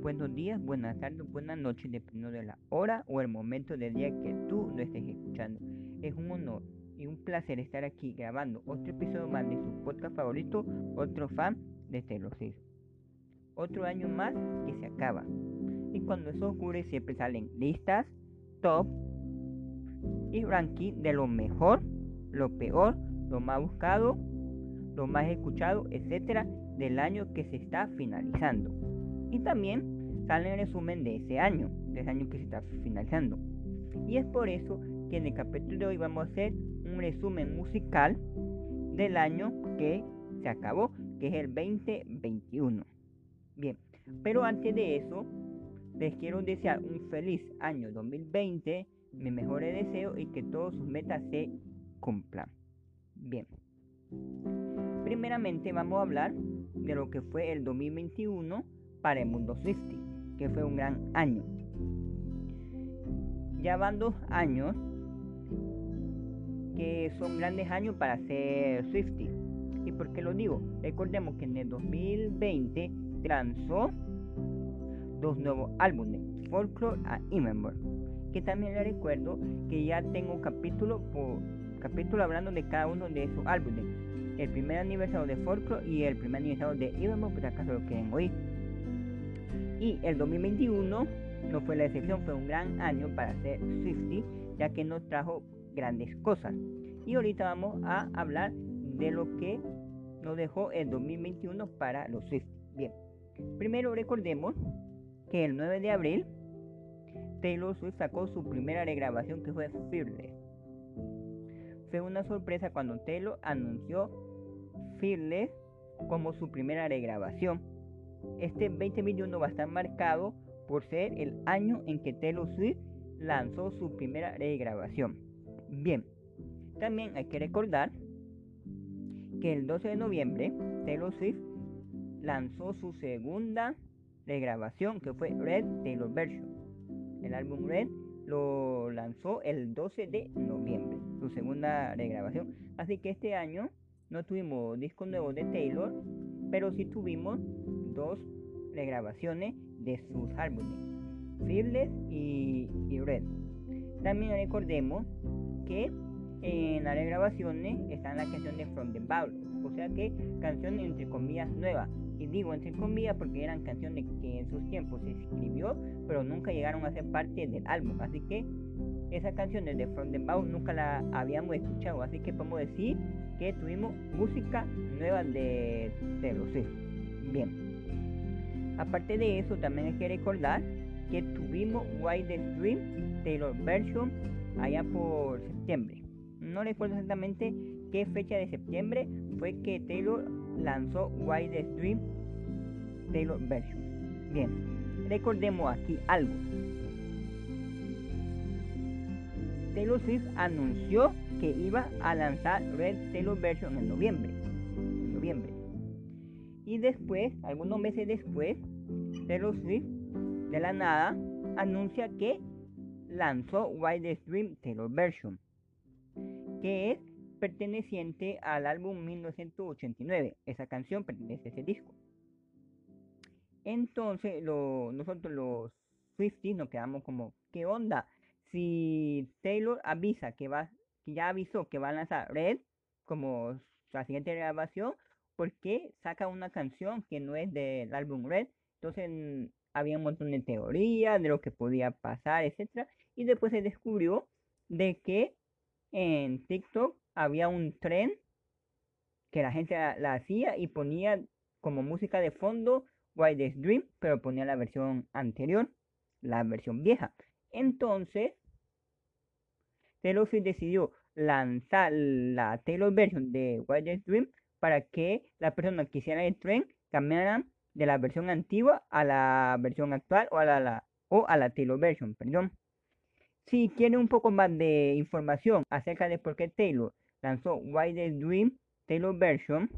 buenos días, buenas tardes, buenas noches, dependiendo de la hora o el momento del día que tú lo estés escuchando. Es un honor y un placer estar aquí grabando otro episodio más de su podcast favorito, otro fan de Taylor Swift. Otro año más que se acaba. Y cuando eso ocurre siempre salen listas, top y ranking de lo mejor, lo peor, lo más buscado, lo más escuchado, etcétera, del año que se está finalizando. Y también sale el resumen de ese año, de ese año que se está finalizando. Y es por eso que en el capítulo de hoy vamos a hacer un resumen musical del año que se acabó, que es el 2021. Bien, pero antes de eso, les quiero desear un feliz año 2020, mi mejores deseos y que todas sus metas se cumplan. Bien, primeramente vamos a hablar de lo que fue el 2021 para el mundo Swifty, que fue un gran año. Ya van dos años que son grandes años para ser Swifty. ¿Y por qué lo digo? Recordemos que en el 2020 lanzó dos nuevos álbumes, Folklore y Remember. Que también le recuerdo que ya tengo capítulo por capítulo hablando de cada uno de esos álbumes. El primer aniversario de Folklore y el primer aniversario de Remember, por si acaso lo quieren oír. Y el 2021 no fue la excepción, fue un gran año para ser Swifty, ya que nos trajo grandes cosas. Y ahorita vamos a hablar de lo que nos dejó el 2021 para los Swift. Bien, primero recordemos que el 9 de abril Taylor Swift sacó su primera regrabación que fue Fearless. Fue una sorpresa cuando Taylor anunció Fearless como su primera regrabación. Este 2021 va a estar marcado por ser el año en que Taylor Swift lanzó su primera regrabación. Bien, también hay que recordar que el 12 de noviembre Taylor Swift lanzó su segunda regrabación que fue Red Taylor Version. El álbum Red lo lanzó el 12 de noviembre, su segunda regrabación. Así que este año no tuvimos disco nuevo de Taylor, pero sí tuvimos dos regrabaciones de sus álbumes, Fearless y, y Red. También recordemos que en las regrabaciones están las canciones From the Bowl, o sea que canciones entre comillas nuevas. Y digo entre comillas porque eran canciones que en sus tiempos se escribió, pero nunca llegaron a ser parte del álbum. Así que esas canciones de From the Bowl nunca las habíamos escuchado. Así que podemos decir que tuvimos música nueva de Taylor. Bien. Aparte de eso, también hay que recordar que tuvimos the Dream Taylor Version allá por septiembre. No recuerdo exactamente qué fecha de septiembre fue que Taylor lanzó the Dream Taylor Version. Bien, recordemos aquí algo. Taylor Swift anunció que iba a lanzar Red Taylor Version en noviembre. En noviembre. Y después, algunos meses después, Taylor Swift de la nada anuncia que lanzó the Dream Taylor Version, que es perteneciente al álbum 1989. Esa canción pertenece a ese disco. Entonces, nosotros los Swifties nos quedamos como, ¿qué onda? Si Taylor avisa que va, que ya avisó que va a lanzar Red como la siguiente grabación, ¿por qué saca una canción que no es del álbum Red? Entonces había un montón de teorías de lo que podía pasar, etcétera, y después se descubrió de que en TikTok había un tren que la gente la, hacía y ponía como música de fondo White Dream, pero ponía la versión anterior, la versión vieja. Entonces, Taylor Swift decidió lanzar la Taylor version de White Dream para que las personas que hicieran el tren cambiaran de la versión antigua a la versión actual o a la, o a la Taylor version, perdón. Si quieren un poco más de información acerca de por qué Taylor lanzó the Dream Taylor Version,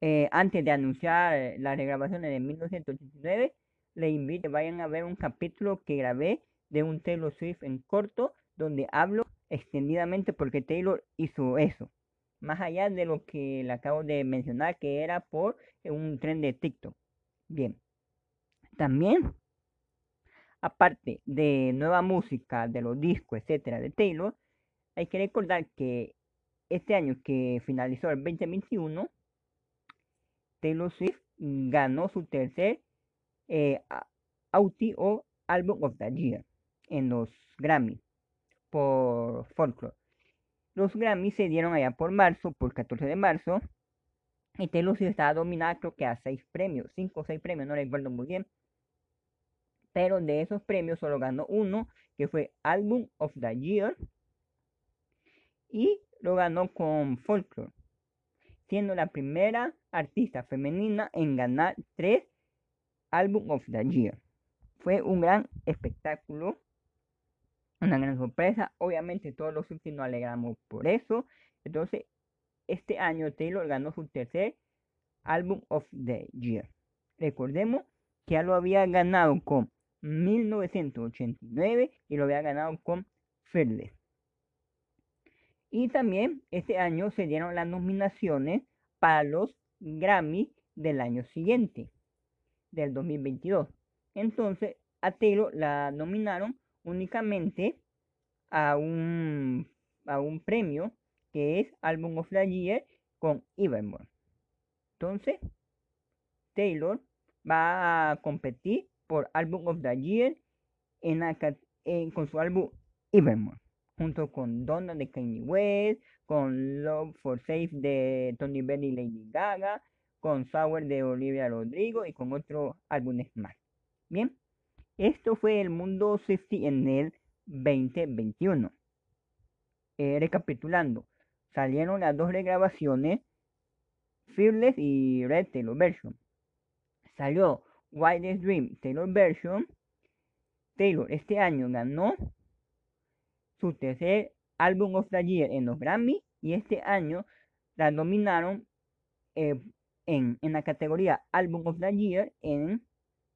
eh, antes de anunciar la regrabación de 1989, les invito que vayan a ver un capítulo que grabé de un Taylor Swift en corto, donde hablo extendidamente porque Taylor hizo eso. Más allá de lo que le acabo de mencionar, que era por un tren de TikTok. Bien. También, aparte de nueva música, de los discos, etcétera, de Taylor, hay que recordar que este año que finalizó el 2021, Taylor Swift ganó su tercer eh, o Album of the Year en los Grammy por Folklore. Los Grammy se dieron allá por marzo, por 14 de marzo, y Taylor estaba dominada creo que a 6 premios, 5 o 6 premios, no recuerdo muy bien. Pero de esos premios solo ganó uno, que fue Album of the Year, y lo ganó con Folklore, siendo la primera artista femenina en ganar 3 Album of the Year. Fue un gran espectáculo, una gran sorpresa. Obviamente todos los últimos nos alegramos por eso. Entonces, este año Taylor ganó su tercer Album of the Year. Recordemos que ya lo había ganado con 1989 y lo había ganado con Fearless. Y también este año se dieron las nominaciones para los Grammy del año siguiente, del 2022. Entonces, a Taylor la nominaron únicamente a un, a un premio que es Album of the Year con Evermore. Entonces, Taylor va a competir por Album of the Year en, con su álbum Evermore, junto con Donna de Kanye West, con Love for Safe de Tony Bennett y Lady Gaga, con Sour de Olivia Rodrigo y con otros álbumes más. Bien, esto fue el mundo Safety en el 2021. Eh, recapitulando, salieron las dos regrabaciones, Fearless y Red Taylor Version. Salió Wildest Dream Taylor Version. Taylor este año ganó su tercer Album of the Year en los Grammy y este año la nominaron eh, en, en, la categoría Album of the Year en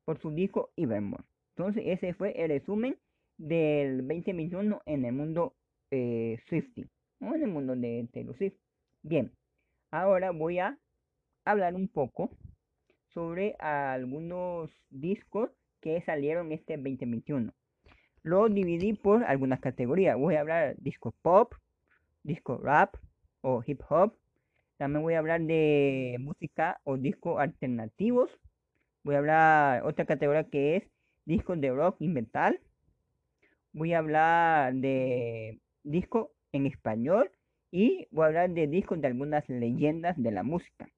por su disco Evermore. Entonces ese fue el resumen del 2021 en el mundo eh, Swifty, o en el mundo de Taylor. Bien, ahora voy a hablar un poco sobre algunos discos que salieron este 2021. Lo dividí por algunas categorías. Voy a hablar disco pop, disco rap o hip hop. También voy a hablar de música o discos alternativos Voy a hablar otra categoría que es discos de rock y metal. Voy a hablar de discos en español y voy a hablar de discos de algunas leyendas de la música.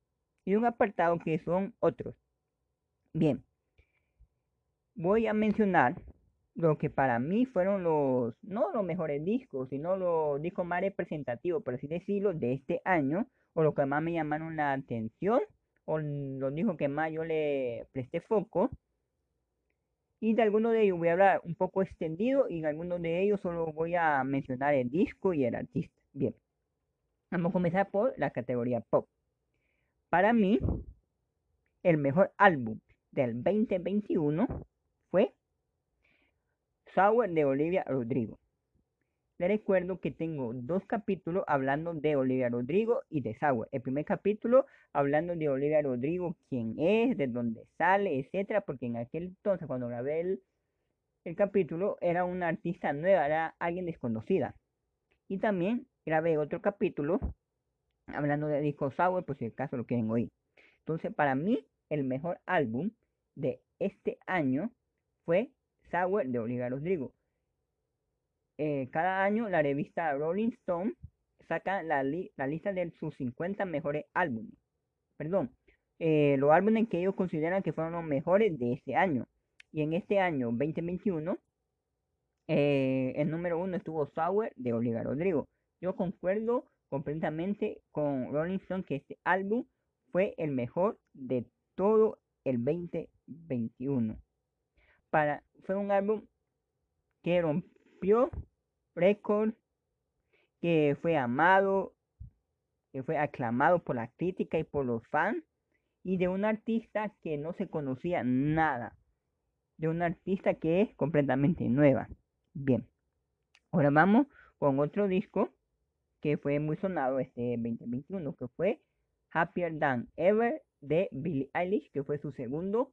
Y un apartado que son otros. Bien, voy a mencionar lo que para mí fueron los, no los mejores discos, sino los discos más representativos, por así decirlo, de este año, o lo que más me llamaron la atención o lo dijo que más yo le presté foco. Y de algunos de ellos voy a hablar un poco extendido y en algunos de ellos solo voy a mencionar el disco y el artista. Bien, vamos a comenzar por la categoría pop. Para mí, el mejor álbum del 2021 fue Sour de Olivia Rodrigo. Recuerdo que tengo dos capítulos hablando de Olivia Rodrigo y de Sauer. El primer capítulo hablando de Olivia Rodrigo, quién es, de dónde sale, etcétera, porque en aquel entonces cuando grabé el, el capítulo era una artista nueva, era alguien desconocida. Y también grabé otro capítulo hablando de disco Sauer, por si el caso lo quieren oír. Entonces, para mí, el mejor álbum de este año fue Sauer de Olivia Rodrigo. Eh, cada año la revista Rolling Stone saca la, lista de sus 50 mejores álbumes. Perdón, eh, los álbumes que ellos consideran que fueron los mejores de este año. Y en este año 2021, eh, el número uno estuvo Sour de Olivia Rodrigo. Yo concuerdo completamente con Rolling Stone que este álbum fue el mejor de todo el 2021. Para, fue un álbum que rompió récord, que fue amado, que fue aclamado por la crítica y por los fans, y de un artista que no se conocía nada, de un artista que es completamente nueva. Bien, ahora vamos con otro disco que fue muy sonado este 2021, que fue Happier Than Ever de Billie Eilish, que fue su segundo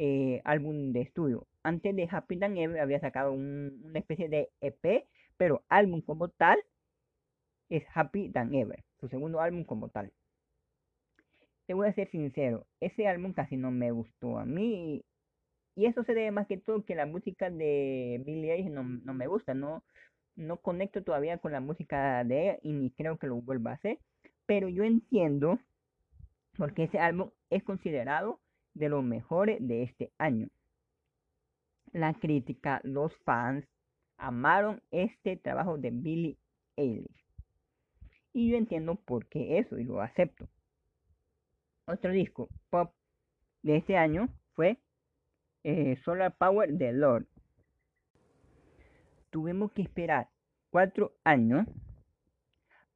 eh, álbum de estudio. Antes de Happy Than Ever había sacado una especie de EP, pero álbum como tal es Happy Than Ever, su segundo álbum como tal. Te voy a ser sincero, ese álbum casi no me gustó a mí y eso se debe más que todo que la música de Billie Eilish no, no me gusta, no, no conecto todavía con la música de ella y ni creo que lo vuelva a hacer, pero yo entiendo porque ese álbum es considerado de los mejores de este año. La crítica, los fans amaron este trabajo de Billie Eilish. Y yo entiendo por qué eso y lo acepto. Otro disco pop de este año fue eh, Solar Power de Lord. Tuvimos que esperar cuatro años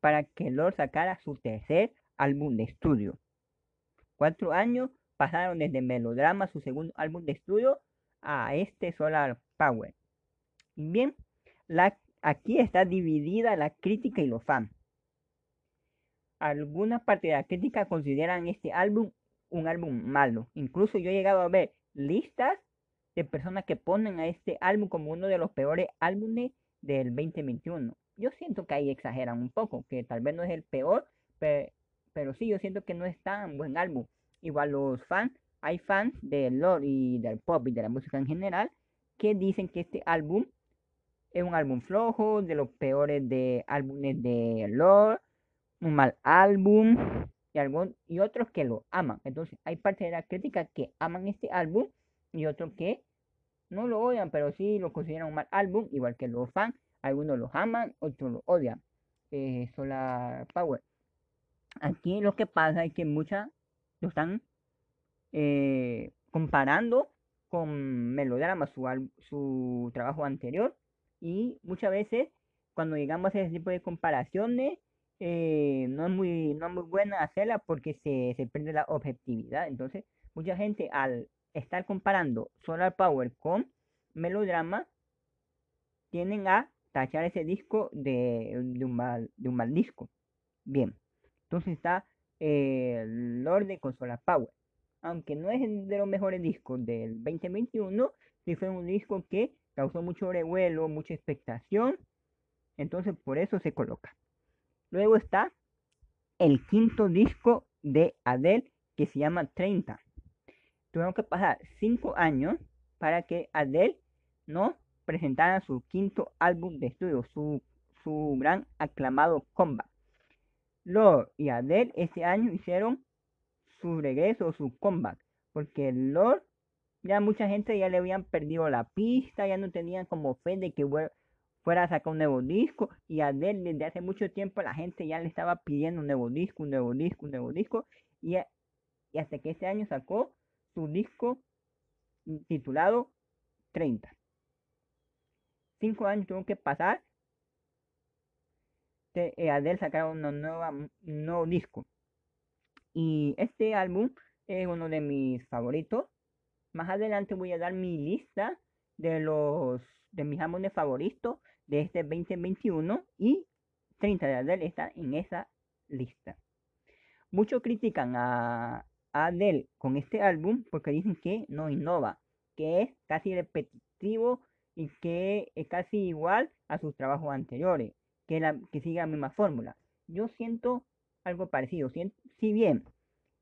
para que Lord sacara su tercer álbum de estudio. Cuatro años pasaron desde Melodrama, su segundo álbum de estudio, a este Solar Power. Bien, aquí está dividida la crítica y los fans. Algunas partes de la crítica consideran este álbum un álbum malo. Incluso yo he llegado a ver listas de personas que ponen a este álbum como uno de los peores álbumes del 2021. Yo siento que ahí exageran un poco, que tal vez no es el peor, pero, pero sí, yo siento que no es tan buen álbum. Igual los fans, hay fans del lore y del pop y de la música en general que dicen que este álbum es un álbum flojo, de los peores de álbumes de lore, un mal álbum y, algún, y otros que lo aman. Entonces hay parte de la crítica que aman este álbum y otros que no lo odian, pero sí lo consideran un mal álbum, igual que los fans. Algunos lo aman, otros lo odian. Eh, Solar Power. Aquí lo que pasa es que muchas lo están eh, comparando con Melodrama, su, su trabajo anterior. Y muchas veces, cuando llegamos a ese tipo de comparaciones, eh, no, es muy, no es muy buena hacerla porque se, se pierde la objetividad. Entonces, mucha gente al estar comparando Solar Power con Melodrama, tienen a tachar ese disco de, un, mal, de un mal disco. Bien, entonces está el Lorde con Solar Power. Aunque no es de los mejores discos del 2021, sí fue un disco que causó mucho revuelo, mucha expectación. Entonces por eso se coloca. Luego está el quinto disco de Adele que se llama 30. Tuvieron que pasar 5 años para que Adele no presentara su quinto álbum de estudio, su, su gran aclamado comeback. Lord y Adele este año hicieron su regreso, su comeback, porque Lord ya mucha gente ya le habían perdido la pista, ya no tenían como fe de que fuera a sacar un nuevo disco y Adele desde hace mucho tiempo la gente ya le estaba pidiendo un nuevo disco, un nuevo disco, un nuevo disco y, y hasta que este año sacó su disco titulado 30. Cinco años tuvo que pasar Adele sacar una nueva, un nuevo disco. Y este álbum es uno de mis favoritos. Más adelante voy a dar mi lista de los de mis álbumes favoritos de este 2021 y 30 de Adele está en esa lista. Muchos critican a, Adele con este álbum porque dicen que no innova, que es casi repetitivo y que es casi igual a sus trabajos anteriores, que, la, que sigue la misma fórmula. Yo siento algo parecido. Si, bien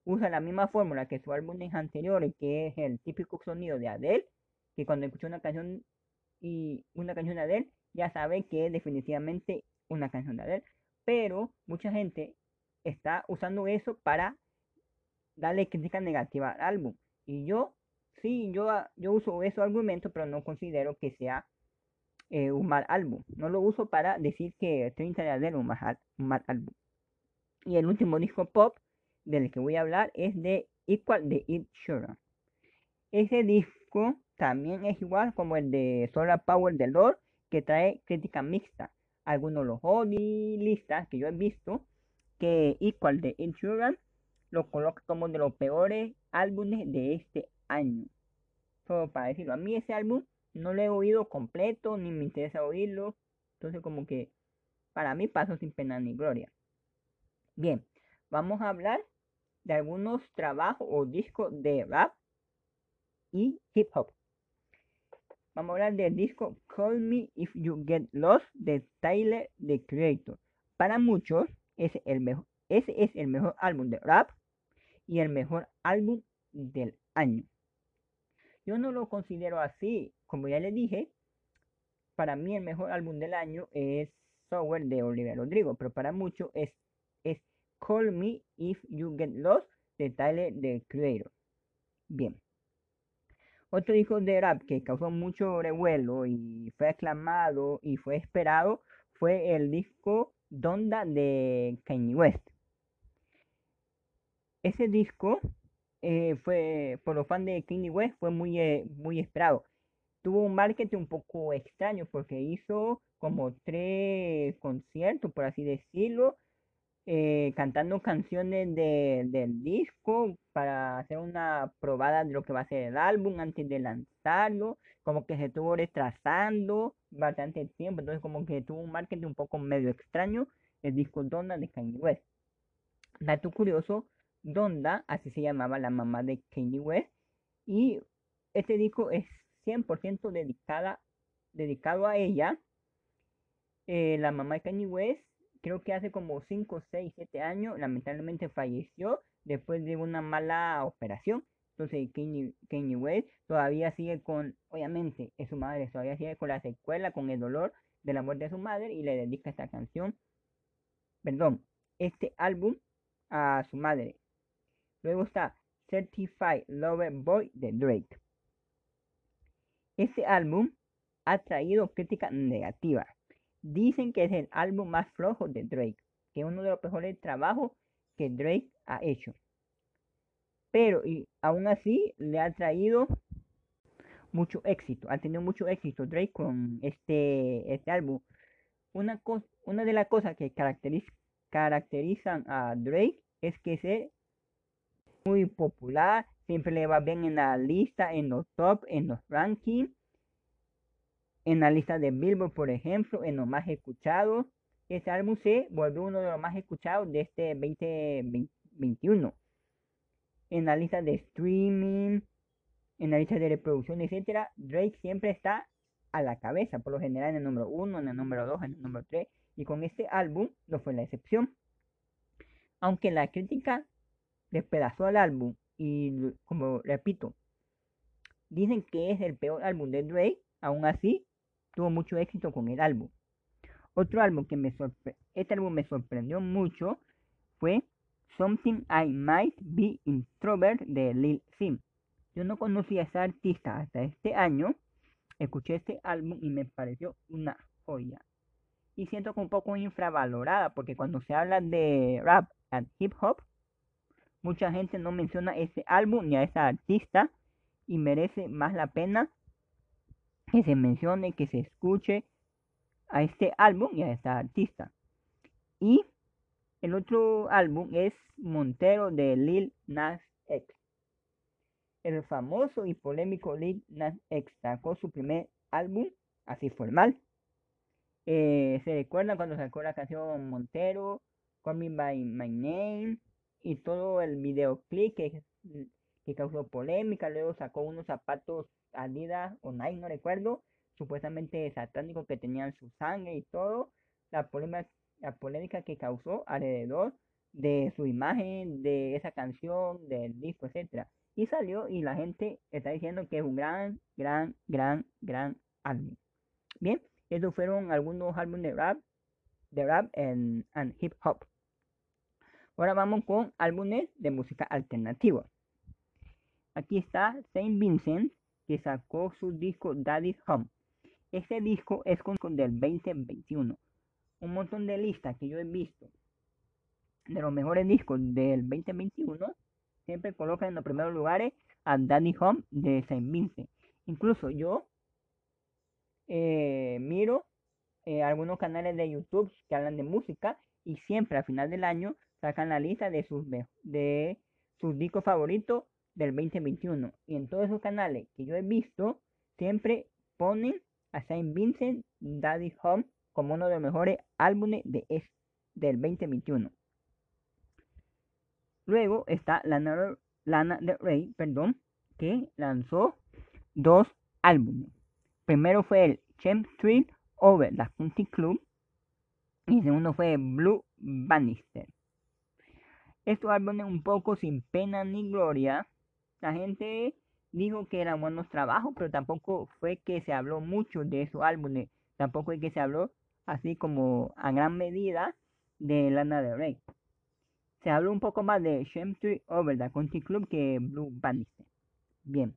usa la misma fórmula que su álbumes anteriores, que es el típico sonido de Adele, que cuando escucha una canción y una canción de Adele, ya sabe que es definitivamente una canción de Adele. Pero mucha gente está usando eso para darle crítica negativa al álbum. Y yo, sí, yo, yo uso esos argumentos, pero no considero que sea eh, un mal álbum. No lo uso para decir que 30 de un mal álbum. Y el último disco pop del que voy a hablar es de Equal de Sheeran. Ese disco también es igual como el de Solar Power de Lord, que trae crítica mixta. Algunos los listas que yo he visto que Equal de Sheeran lo coloca como de los peores álbumes de este año. Solo para decirlo, a mí ese álbum no lo he oído completo, ni me interesa oírlo. Entonces como que para mí pasó sin pena ni gloria. Bien, vamos a hablar de algunos trabajos o discos de rap y hip hop. Vamos a hablar del disco Call Me If You Get Lost de Tyler the Creator. Para muchos, el mejor, ese es el mejor álbum de rap y el mejor álbum del año. Yo no lo considero así. Como ya les dije, para mí el mejor álbum del año es Software de Olivia Rodrigo, pero para muchos es, es Call Me If You Get Lost de Tyler the Creator. Bien. Otro disco de rap que causó mucho revuelo y fue aclamado y fue esperado fue el disco Donda de Kanye West. Ese disco eh, fue, por los fans de Kanye West, fue muy, eh, muy esperado. Tuvo un marketing un poco extraño porque hizo como tres conciertos, por así decirlo, eh, cantando canciones de, del disco para hacer una probada de lo que va a ser el álbum antes de lanzarlo, como que se estuvo retrasando bastante tiempo, entonces como que tuvo un marketing un poco medio extraño el disco Donda de Kanye West. Dato curioso, Donda, así se llamaba la mamá de Kanye West, y este disco es 100% dedicada, dedicado a ella. Eh, la mamá de Kanye West creo que hace como 5, 6, 7 años, lamentablemente falleció después de una mala operación. Entonces Kanye, West todavía sigue con, obviamente, es su madre, todavía sigue con la secuela, con el dolor de la muerte de su madre y le dedica esta canción, perdón, este álbum a su madre. Luego está Certified Lover Boy de Drake. Este álbum ha traído crítica negativa Dicen que es el álbum más flojo de Drake, que es uno de los mejores trabajos que Drake ha hecho. Pero y aún así le ha traído mucho éxito, ha tenido mucho éxito Drake con este, este álbum. Una, una de las cosas que caracterizan a Drake es que es muy popular, siempre le va bien en la lista, en los top, en los rankings en la lista de Billboard, por ejemplo, en los más escuchados. Este álbum se volvió uno de los más escuchados de este 2021. En la lista de streaming, en la lista de reproducción, etcétera, Drake siempre está a la cabeza, por lo general en el número 1, en el número 2, en el número 3, y con este álbum no fue la excepción. Aunque la crítica despedazó al álbum y, como repito, dicen que es el peor álbum de Drake, aún así tuvo mucho éxito con el álbum. Otro álbum que me este álbum me sorprendió mucho fue Something I Might Be Introvert de Lil Sim. Yo no conocía a esa artista hasta este año. Escuché este álbum y me pareció una joya. Y siento que un poco infravalorada porque cuando se habla de rap and hip hop, mucha gente no menciona ese álbum ni a esa artista y merece más la pena que se mencione, que se escuche a este álbum y a esta artista. Y el otro álbum es Montero de Lil Nas X. El famoso y polémico Lil Nas X sacó su primer álbum así formal. Eh, se recuerda cuando sacó la canción Montero, Call Me By My Name y todo el videoclip que, que causó polémica. Luego sacó unos zapatos Adidas o Nike, no recuerdo, supuestamente satánico que tenían su sangre y todo, la polémica, la polémica que causó alrededor de su imagen, de esa canción, del disco, etcétera. Y salió y la gente está diciendo que es un gran, gran, gran, gran álbum. Bien, estos fueron algunos álbumes de rap, de rap and, and hip hop. Ahora vamos con álbumes de música alternativa. Aquí está Saint Vincent que sacó su disco Daddy's Home. Este disco es con, del 2021. Un montón de listas que yo he visto de los mejores discos del 2021 siempre colocan en los primeros lugares a Daddy Home de Saint Vincent. Incluso yo eh, miro eh, algunos canales de YouTube que hablan de música y siempre al final del año sacan la lista de sus, de sus discos favoritos del 2021. Y en todos esos canales que yo he visto, siempre ponen a Saint Vincent Daddy Home como uno de los mejores álbumes de del 2021. Luego está Lana, Lana Rey, perdón, que lanzó dos álbumes. Primero fue el Champ Street Over the Country Club y segundo fue Blue Bannister. Estos álbumes un poco sin pena ni gloria. La gente dijo que eran buenos trabajos, pero tampoco fue que se habló mucho de esos álbumes. Tampoco fue que se habló así como a gran medida de Lana del Rey. Se habló un poco más de Street Over the Country Club que Blue Bannister. Bien,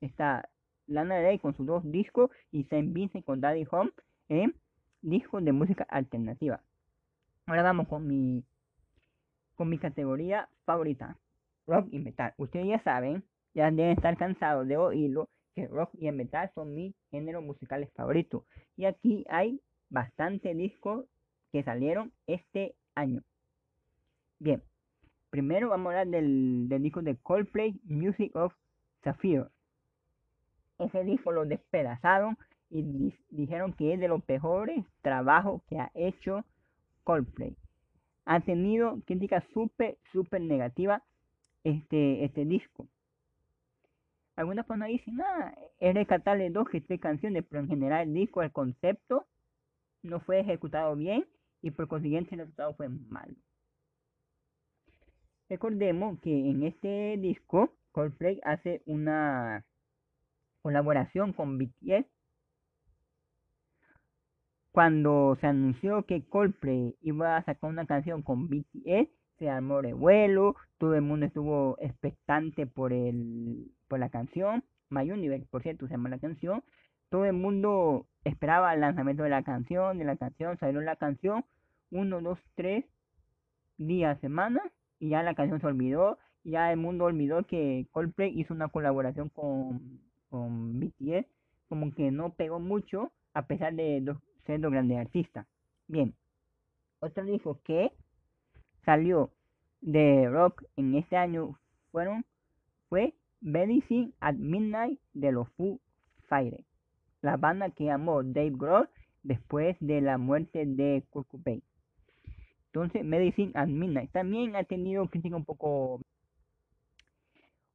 está Lana Del Rey con sus dos discos y Saint Vincent con Daddy Home en discos de música alternativa. Ahora vamos con mi mi categoría favorita, rock y metal. Ustedes ya saben, ya deben estar cansados de oírlo, que rock y metal son mis géneros musicales favoritos. Y aquí hay bastante discos que salieron este año. Bien, primero vamos a hablar del, del disco de Coldplay, Music of Sapphire. Ese disco lo despedazaron y dijeron que es de los mejores trabajos que ha hecho Coldplay. Ha tenido críticas súper, súper negativas este, este disco. Algunas personas dicen, ah, es rescatarle dos que tres canciones, pero en general el disco, el concepto, no fue ejecutado bien y por consiguiente el resultado fue malo. Recordemos que en este disco Coldplay hace una colaboración con BTS. Cuando se anunció que Coldplay iba a sacar una canción con BTS, se armó revuelo, todo el mundo estuvo expectante por el por la canción. My Universe, por cierto, se llama la canción. Todo el mundo esperaba el lanzamiento de la canción, de la canción, salió la canción, uno, dos, tres días, semanas, y ya la canción se olvidó, ya el mundo olvidó que Coldplay hizo una colaboración con, con BTS, como que no pegó mucho, a pesar de ser dos grandes artistas. Bien, otro disco que salió de rock en este año fueron fue Medicine at Midnight de los Foo Fighters la banda que amó Dave Grohl después de la muerte de Kurt Cobain. Entonces, Medicine at Midnight también ha tenido crítica un poco.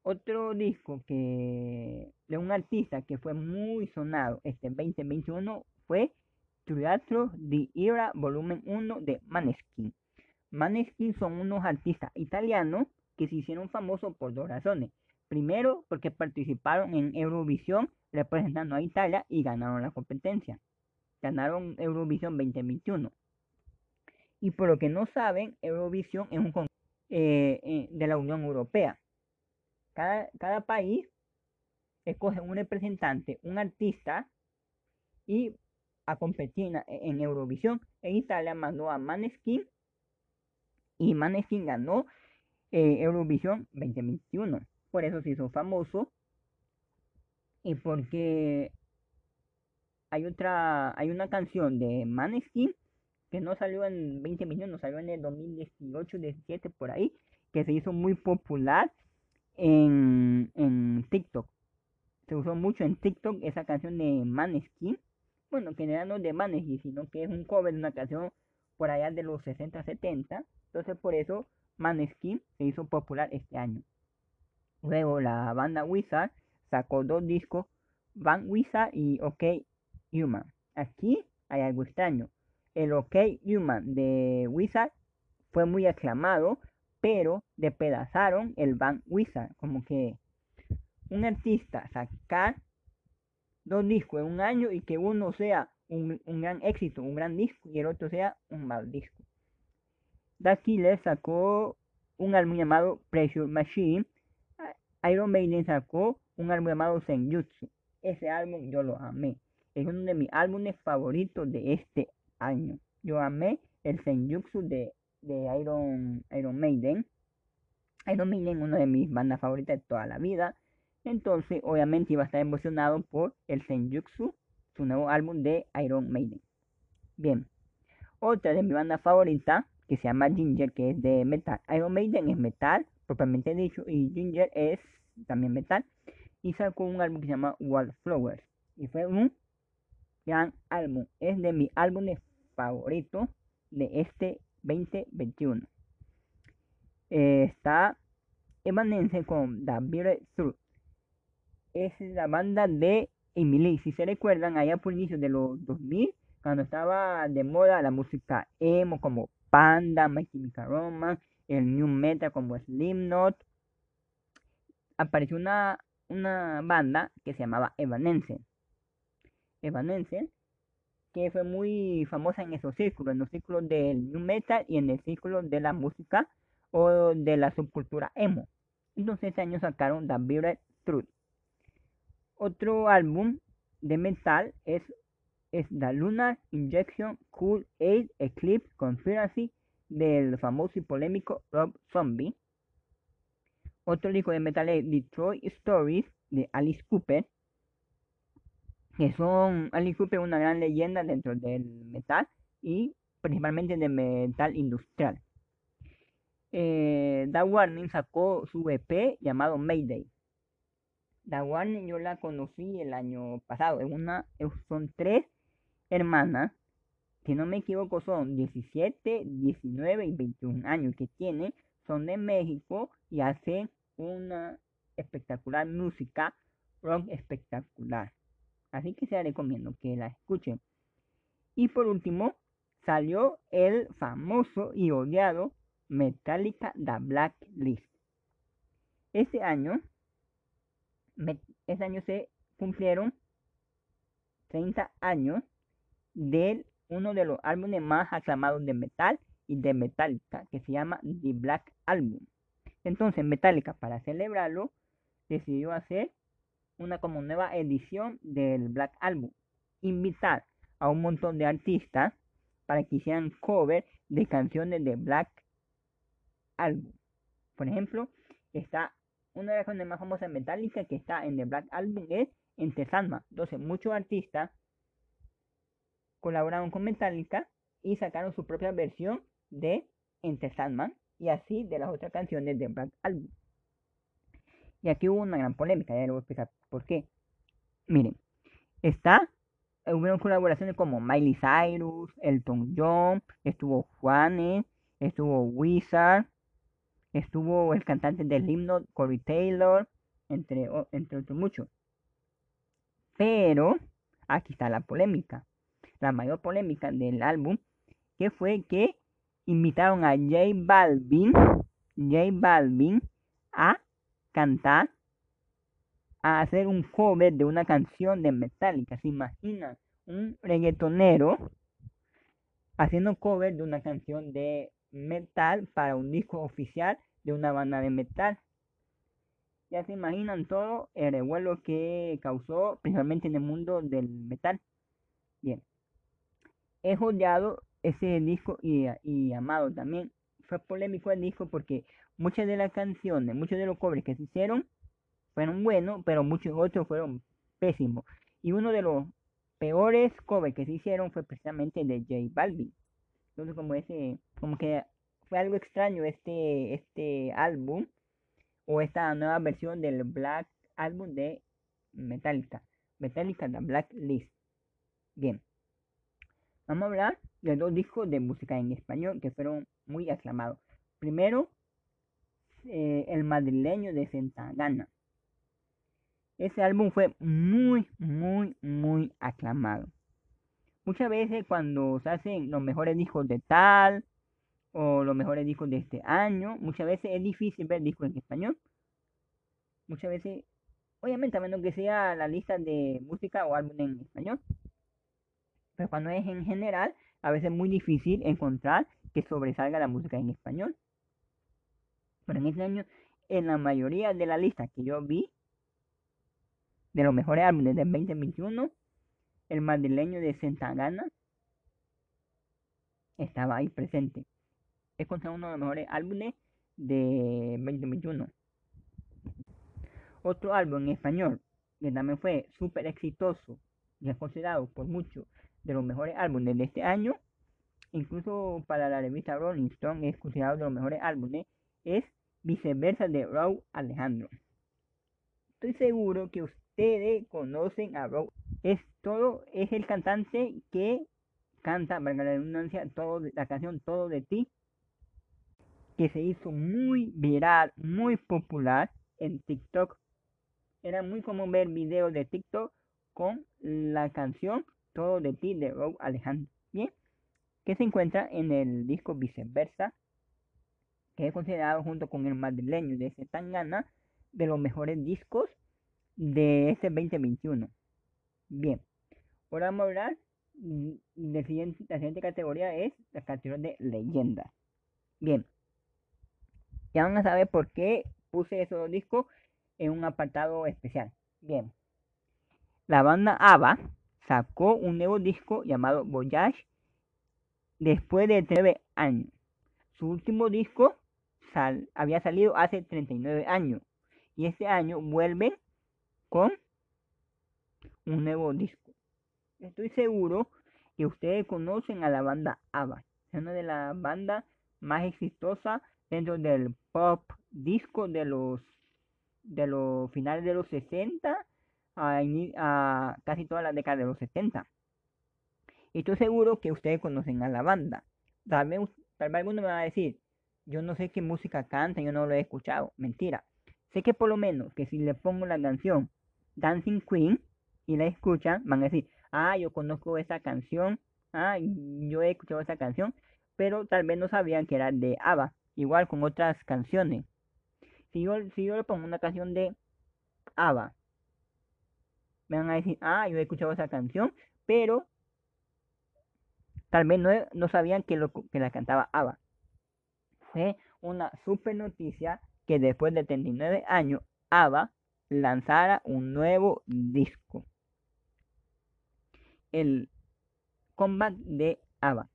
Otro disco que de un artista que fue muy sonado este 2021 fue Teatro de Era Volumen 1 de Maneskin. Maneskin son unos artistas italianos que se hicieron famosos por dos razones. Primero, porque participaron en Eurovisión representando a Italia y ganaron la competencia. Ganaron Eurovisión 2021. Y por lo que no saben, Eurovisión es un concurso eh, eh, de la Unión Europea. Cada, cada país escoge un representante, un artista, y a competir en, Eurovisión. En Italia mandó a Maneskin y Maneskin ganó eh, Eurovisión 2021 por eso se hizo famoso y porque hay otra hay una canción de Maneskin que no salió en 20 millones, no salió en el 2018, 17 por ahí, que se hizo muy popular en, en TikTok. Se usó mucho en TikTok esa canción de Maneskin. Bueno, que no de Maneskin, sino que es un cover de una canción por allá de los 60, 70. Entonces por eso Maneskin se hizo popular este año. Luego la banda Wizard sacó dos discos, Van Wizard y OK Human. Aquí hay algo extraño. El OK Human de Wizard fue muy aclamado, pero despedazaron el Van Wizard. Como que un artista sacar dos discos en un año y que uno sea un, gran éxito, un gran disco, y el otro sea un mal disco. Da le sacó un álbum llamado Pressure Machine Iron Maiden sacó un álbum llamado Senjutsu. Ese álbum yo lo amé. Es uno de mis álbumes favoritos de este año. Yo amé el Senjutsu de, de Iron, Iron Maiden. Iron Maiden es una de mis bandas favoritas de toda la vida. Entonces, obviamente iba a estar emocionado por el Senjutsu, su nuevo álbum de Iron Maiden. Bien, otra de mi banda favorita, que se llama Ginger, que es de metal. Iron Maiden es metal, propiamente dicho, y Ginger es también metal, y sacó un álbum que se llama Wallflowers, y fue un gran álbum, es de mis álbumes favoritos de este 2021. Eh, está Evanescence con The Bearded Truth. Es la banda de Emily. Si se recuerdan, allá por inicio de los 2000, cuando estaba de moda la música emo como Panda, My Chemical Romance, el New Metal como Slipknot, apareció una, una banda que se llamaba Evanescence. Evanescence, que fue muy famosa en esos círculos, en los círculos del New Metal y en el círculo de la música o de la subcultura emo. Entonces ese año sacaron The Vivid Truth. Otro álbum de metal es es The Lunar Injection Cool Aid Eclipse Conspiracy del famoso y polémico Rob Zombie. Otro disco de metal es Detroit Stories de Alice Cooper, que son Alice Cooper una gran leyenda dentro del metal y principalmente de metal industrial. Eh, Warning sacó su EP llamado Mayday. Da Warning yo la conocí el año pasado. Una, son tres hermanas, si no me equivoco, son 17, 19 y 21 años que tienen, son de México y hacen una espectacular música, rock espectacular. Así que se la recomiendo que la escuchen. Y por último, salió el famoso y odiado Metallica The Black List. Ese año, ese año se cumplieron 30 años de uno de los álbumes más aclamados de metal y de Metallica, que se llama The Black Album. Entonces Metallica, para celebrarlo, decidió hacer una como nueva edición del Black Album. Invitar a un montón de artistas para que hicieran cover de canciones de Black Album. Por ejemplo, está una de las canciones más famosas de Metallica que está en The Black Album es Entre Salma. Entonces, muchos artistas colaboraron con Metallica y sacaron su propia versión de Enter Sandman y así de las otras canciones de Black Album. Y aquí hubo una gran polémica, ya les voy a explicar por qué. Miren, está, hubo colaboraciones como Miley Cyrus, Elton John, estuvo Juanes, estuvo Wizard, estuvo el cantante del himno Corey Taylor, entre, entre otros muchos. Pero aquí está la polémica la mayor polémica del álbum, que fue que invitaron a J Balvin, J Balvin a cantar, a hacer un cover de una canción de Metallica. ¿Se imaginan? Un reggaetonero haciendo cover de una canción de metal para un disco oficial de una banda de metal. Ya se imaginan todo el revuelo que causó, principalmente en el mundo del metal. Bien, he odiado ese disco y, y amado también. Fue polémico el disco porque muchas de las canciones, muchos de los covers que se hicieron fueron buenos, pero muchos otros fueron pésimos. Y uno de los peores covers que se hicieron fue precisamente de J Balvin. Entonces como ese, como que fue algo extraño este, este álbum o esta nueva versión del Black Album de Metallica. Metallica The Black List. Bien. Vamos a hablar de dos discos de música en español que fueron muy aclamados. Primero, eh, El madrileño de Santagana. Ese álbum fue muy, muy, muy aclamado. Muchas veces cuando se hacen los mejores discos de tal o los mejores discos de este año, muchas veces es difícil ver discos en español. Muchas veces, obviamente a menos que sea la lista de música o álbum en español. Pero cuando es en general, a veces es muy difícil encontrar que sobresalga la música en español. Pero en este año, en la mayoría de la lista que yo vi, de los mejores álbumes del 2021, el madrileño de Santagana estaba ahí presente. Es considerado uno de los mejores álbumes de 2021. Otro álbum en español que también fue súper exitoso y es considerado por muchos de los mejores álbumes de este año, incluso para la revista Rolling Stone es considerado de los mejores álbumes, es Viceversa de Raúl Alejandro. Estoy seguro que ustedes conocen a Raúl. Es todo, es el cantante que canta, valga la redundancia, todo, la canción Todo de ti, que se hizo muy viral, muy popular en TikTok. era muy común ver videos de TikTok con la canción Todo de ti de Rob Alejandro. Bien, que se encuentra en el disco Viceversa, que es considerado junto con el madrileño de Zetangana de los mejores discos de este 2021. Bien, ahora vamos a hablar de la siguiente categoría es la categoría de leyenda. Bien, ya van a saber por qué puse esos discos en un apartado especial. Bien, la banda ABBA sacó un nuevo disco llamado Voyage después de 9 años. Su último disco había salido hace 39 años y este año vuelven con un nuevo disco. Estoy seguro que ustedes conocen a la banda ABBA, es una de las bandas más exitosas dentro del pop disco de los de los finales de los 60 a, casi toda la década de los 70. Y estoy seguro que ustedes conocen a la banda. Tal vez, tal vez alguno me va a decir, yo no sé qué música canta, yo no lo he escuchado. Mentira. Sé que por lo menos que si le pongo la canción Dancing Queen y la escuchan, van a decir, ah, yo conozco esa canción, ah, yo he escuchado esa canción, pero tal vez no sabían que era de ABBA, igual con otras canciones. Si yo, si yo le pongo una canción de ABBA, me van a decir, ah, yo he escuchado esa canción, pero tal vez no, no sabían que, lo, que la cantaba ABBA. Fue una super noticia que después de 39 años, ABBA lanzara un nuevo disco. El comeback de ABBA.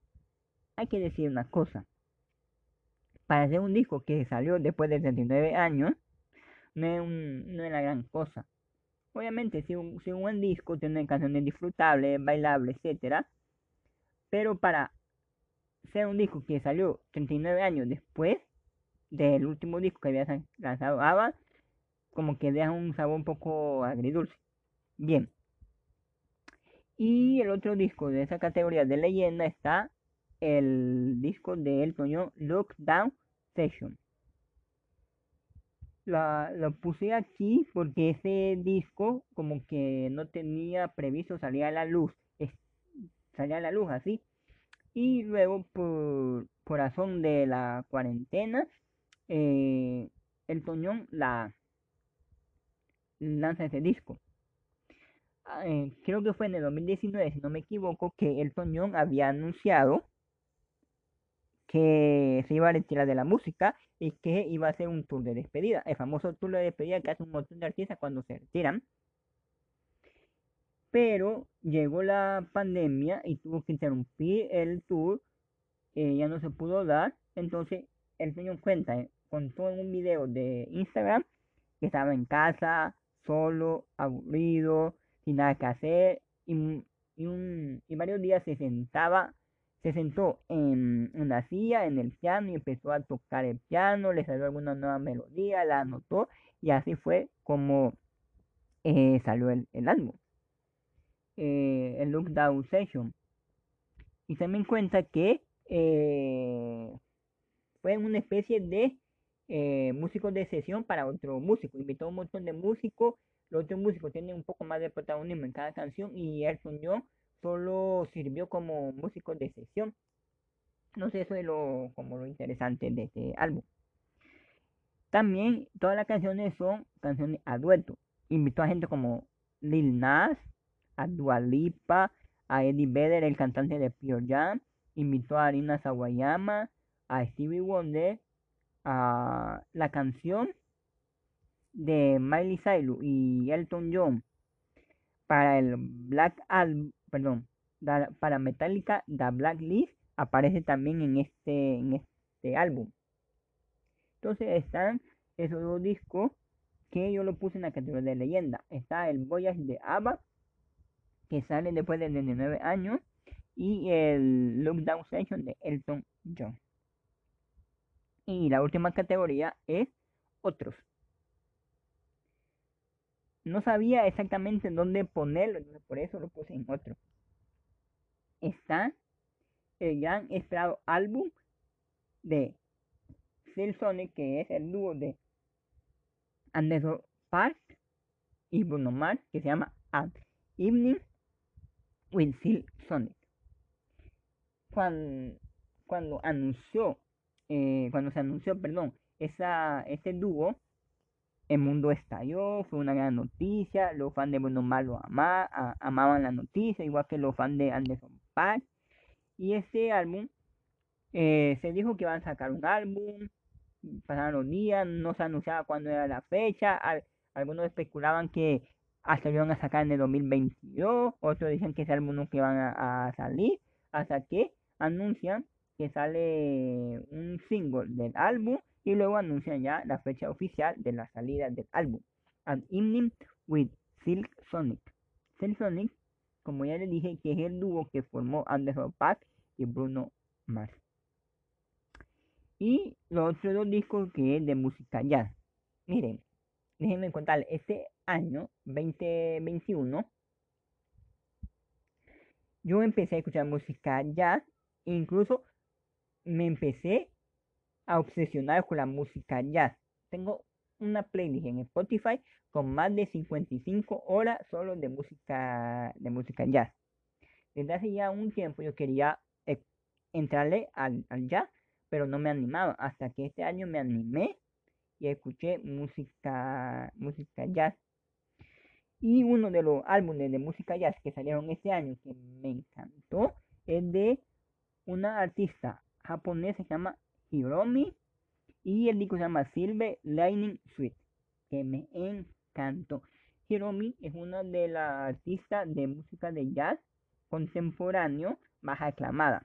Hay que decir una cosa. Para hacer un disco que salió después de 39 años, no es, la gran cosa. Obviamente, si un, buen disco tiene canciones disfrutables, bailables, etcétera, pero para ser un disco que salió 39 años después del último disco que había lanzado ABBA, como que deja un sabor un poco agridulce. Bien. Y el otro disco de esa categoría de leyenda está el disco de Elton John, Lockdown Session. La, lo puse aquí porque ese disco como que no tenía previsto salir a la luz. salía a la luz así. Y luego por, por razón de la cuarentena, eh, el Toñón la lanza ese disco. Ah, eh, creo que fue en el 2019, si no me equivoco, que el Toñón había anunciado que se iba a retirar de la música y que iba a hacer un tour de despedida, el famoso tour de despedida que hace un montón de artistas cuando se retiran. Pero llegó la pandemia y tuvo que interrumpir el tour, eh, ya no se pudo dar, entonces el señor cuenta, eh, contó en un video de Instagram que estaba en casa, solo, aburrido, sin nada que hacer, y, varios días se sentaba se sentó en una silla, en el piano y empezó a tocar el piano, le salió alguna nueva melodía, la anotó y así fue como eh, salió el, álbum, eh, el Look Down Session. Y me cuenta que eh, fue una especie de músico de sesión para otro músico. Invitó a un montón de músicos, los otros músicos tienen un poco más de protagonismo en cada canción y él soñó solo sirvió como músico de sesión. No sé, eso es lo, como lo interesante de este álbum. También todas las canciones son canciones a dueto. Invitó a gente como Lil Nas, a Dua Lipa, a Eddie Vedder, el cantante de Pure Jam. Invitó a Arina Sawayama, a Stevie Wonder, a la canción de Miley Cyrus y Elton John para el Black Album perdón, para Metallica, The Blacklist aparece también en este, en este álbum. Entonces están esos dos discos que yo lo puse en la categoría de leyenda. Está el Voyage de ABBA, que sale después de 19 años, y el Lockdown Session de Elton John. Y la última categoría es otros. No sabía exactamente dónde ponerlo, por eso lo puse en otro. Está el gran esperado álbum de Phil Sonic, que es el dúo de Anderson Park y Bruno Mars que se llama At Evening with Silk Sonic. Cuando, cuando anunció, eh, cuando se anunció, perdón, esa, ese dúo, el mundo estalló, fue una gran noticia, los fans de Bruno Mars lo amaban la noticia, igual que los fans de Anderson Paak. Y ese álbum, eh, se dijo que iban a sacar un álbum, pasaron los días, no se anunciaba cuándo era la fecha, algunos especulaban que hasta lo iban a sacar en el 2022, otros dicen que ese álbum no que a, salir, hasta que anuncian que sale un single del álbum y luego anuncian ya la fecha oficial de la salida del álbum. An Evening with Silk Sonic. Silk Sonic, como ya les dije, que es el dúo que formó Anderson Paak y Bruno Mars. Y los otros dos discos que es de música jazz. Miren, déjenme contarles, este año 2021 yo empecé a escuchar música jazz, incluso me empecé a con la música jazz. Tengo una playlist en Spotify con más de 55 horas solo de música de música jazz. Desde hace ya un tiempo yo quería eh, entrarle al, al jazz, pero no me animaba. Hasta que este año me animé y escuché música, música jazz. Y uno de los álbumes de música jazz que salieron este año que me encantó es de una artista japonesa que se llama Hiromi y el disco se llama Silver Lightning Suite que me encantó. Hiromi es una de las artistas de música de jazz contemporáneo más aclamada.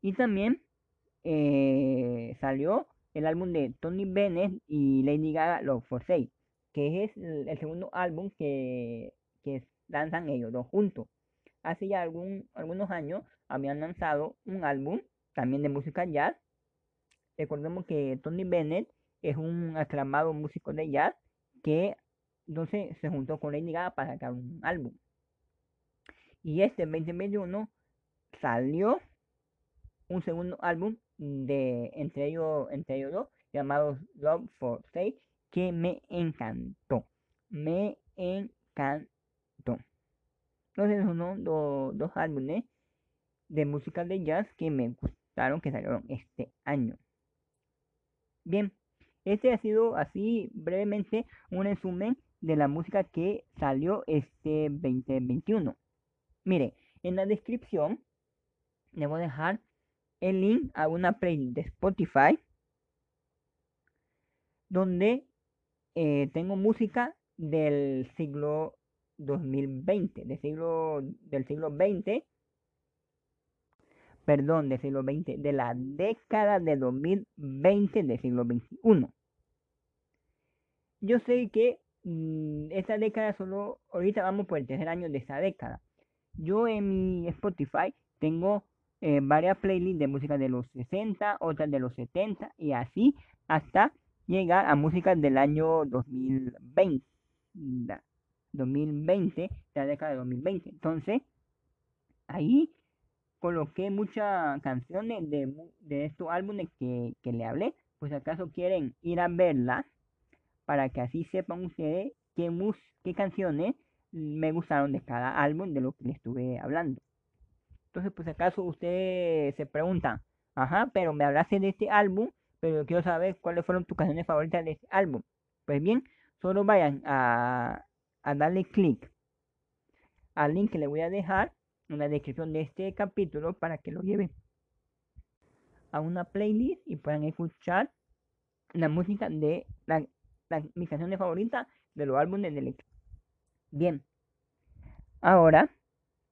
Y también eh, salió el álbum de Tony Bennett y Lady Gaga, Love for que es el, segundo álbum que, que lanzan ellos dos juntos. Hace ya algún, algunos años habían lanzado un álbum también de música jazz. Recordemos que Tony Bennett es un aclamado músico de jazz que entonces se juntó con Lady Gaga para sacar un álbum. Y este 2021 salió un segundo álbum de entre ellos, entre ellos dos, llamado Love for Sale, que me encantó. Me encantó. Entonces son dos álbumes de música de jazz que me gustaron que salieron este año. Bien, este ha sido así brevemente un resumen de la música que salió este 2021. Mire, en la descripción le voy a dejar el link a una playlist de Spotify donde eh, tengo música del siglo 2020, del siglo, del siglo 20, perdón, del siglo 20, de la década de 2020 del siglo 21. Yo sé que mm, esta década solo, ahorita vamos por el tercer año de esta década. Yo en mi Spotify tengo eh, varias playlists de música de los 60, otras de los 70 y así hasta llegar a música del año 2020. 2020, la década de 2020. Entonces, ahí coloqué muchas canciones de, de estos álbumes que, que le hablé. Pues acaso quieren ir a verlas para que así sepan ustedes qué, mus qué canciones me gustaron de cada álbum de lo que les estuve hablando. Entonces, pues acaso ustedes se preguntan, ajá, pero me hablaste de este álbum, pero quiero saber cuáles fueron tus canciones favoritas de este álbum. Pues bien, solo vayan a, a darle clic al link que le voy a dejar en la descripción de este capítulo para que lo lleven a una playlist y puedan escuchar la música de mis canciones favoritas de los álbumes de Electro. Bien, ahora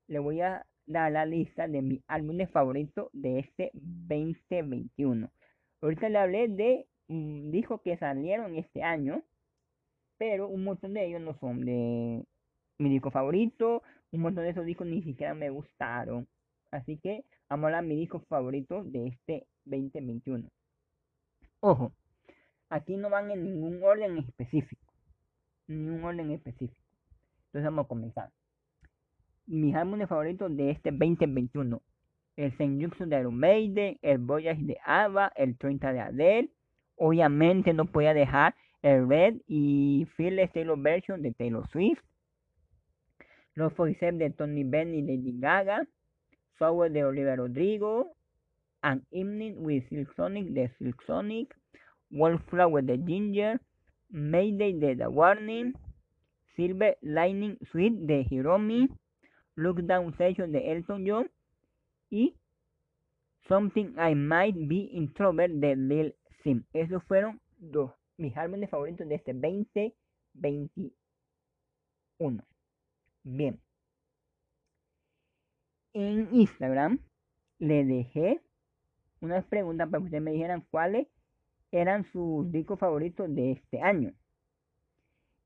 le voy a da la lista de mis álbumes favoritos de este 2021. Ahorita le hablé de un discos que salieron este año, pero un montón de ellos no son de mi disco favorito, un montón de esos discos ni siquiera me gustaron. Así que a hablar de mis discos favoritos de este 2021. Ojo, aquí no van en ningún orden específico. Ningún orden específico. Entonces vamos a comenzar mis álbumes favoritos de este 2021. El Senjutsu de Iron el Voyage de Ava, el 30 de Adele. Obviamente no podía dejar el Red y Fearless Taylor Version de Taylor Swift, Los Foyset de Tony Benn y Lady Gaga, Sour de Olivia Rodrigo, An Evening with Silk Sonic de Silk Sonic, Wallflower de Ginger, Mayday de The Warning, Silver Lightning Suite de Hiromi, Look Down Session de Elton John. Y Something I Might Be Introvert de Lil Sim. Esos fueron dos mis álbumes favoritos de este 2021. Bien. En Instagram le dejé unas preguntas para que ustedes me dijeran cuáles eran sus discos favoritos de este año.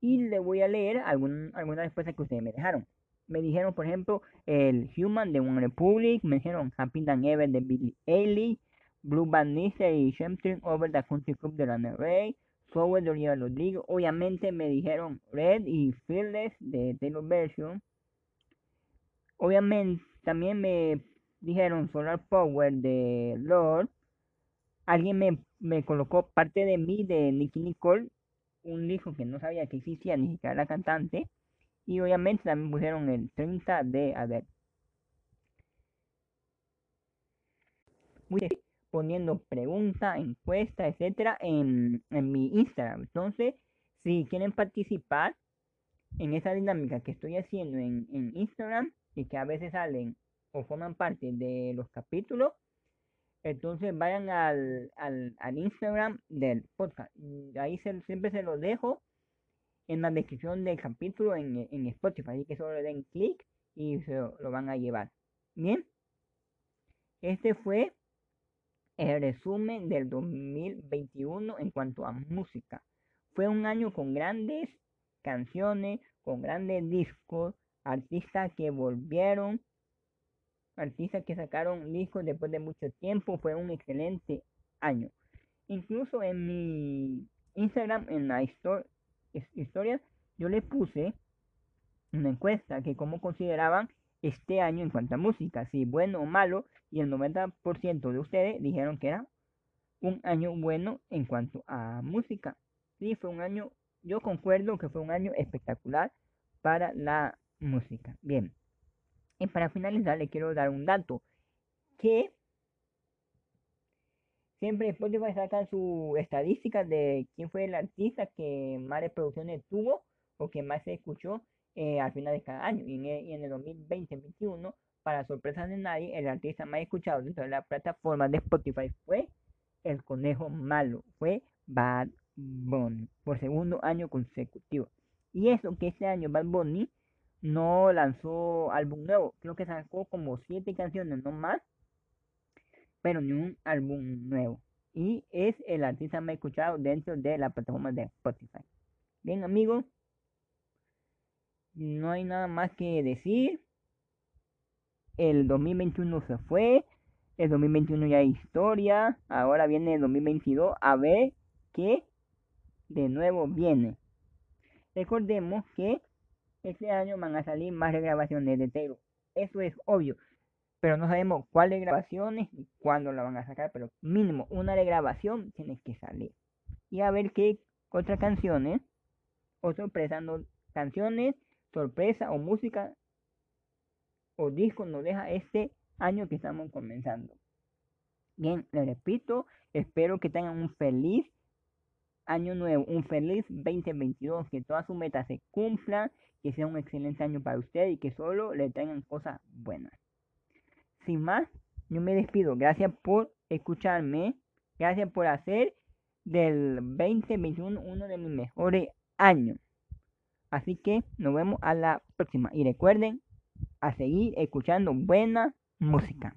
Y le voy a leer algunas respuestas que ustedes me dejaron. Me dijeron, por ejemplo, el Human de One Republic, me dijeron Happy Ever de Billy Eilish, Blue Band y Shemtrin Over the Country Club de Lana Ray, Soul de Olivia Rodrigo. Obviamente me dijeron Red y Fearless de Taylor Version. Obviamente también me dijeron Solar Power de Lord. Alguien me, me colocó parte de mí de Nicky Nicole, un disco que no sabía que existía, ni siquiera la cantante. Y obviamente también pusieron el 30 de Adele. Muy bien, poniendo preguntas, encuestas, etcétera, en, en mi Instagram. Entonces, si quieren participar en esa dinámica que estoy haciendo en, en Instagram y que a veces salen o forman parte de los capítulos, entonces vayan al, al, al Instagram del podcast. Ahí siempre se lo dejo en la descripción del capítulo en, en Spotify. Así que solo le den clic y se lo van a llevar. Bien. Este fue el resumen del 2021 en cuanto a música. Fue un año con grandes canciones, con grandes discos, artistas que volvieron artistas que sacaron discos después de mucho tiempo. Fue un excelente año. Incluso en mi Instagram, en la historia, yo le puse una encuesta que cómo consideraban este año en cuanto a música, si bueno o malo, y el 90% de ustedes dijeron que era un año bueno en cuanto a música. Sí, fue un año, yo concuerdo que fue un año espectacular para la música. Bien, y para finalizar, le quiero dar un dato. Que siempre Spotify saca su estadística de quién fue el artista que más reproducciones tuvo o que más se escuchó eh, al final de cada año. Y en el, 2020-2021, para sorpresa de nadie, el artista más escuchado dentro de la plataforma de Spotify fue El Conejo Malo. Fue Bad Bunny. Por segundo año consecutivo. Y eso que este año Bad Bunny no lanzó álbum nuevo. Creo que sacó como siete canciones, no más. Pero ni un álbum nuevo. Y es el artista más escuchado dentro de la plataforma de Spotify. Bien amigos. No hay nada más que decir. El 2021 se fue. El 2021 ya hay historia. Ahora viene el 2022. A ver qué de nuevo viene. Recordemos que este año van a salir más grabaciones de Taylor. Eso es obvio. Pero no sabemos cuáles grabaciones y cuándo la van a sacar. Pero mínimo una grabación tiene que salir. Y a ver qué otras canciones o sorpresa, canciones, sorpresa o música o discos nos deja este año que estamos comenzando. Bien, le repito, espero que tengan un feliz año nuevo, un feliz 2022, que todas sus metas se cumplan que sea un excelente año para usted y que solo le tengan cosas buenas. Sin más, yo me despido. Gracias por escucharme. Gracias por hacer del 2021 uno de mis mejores años. Así que nos vemos a la próxima. Y recuerden a seguir escuchando buena música.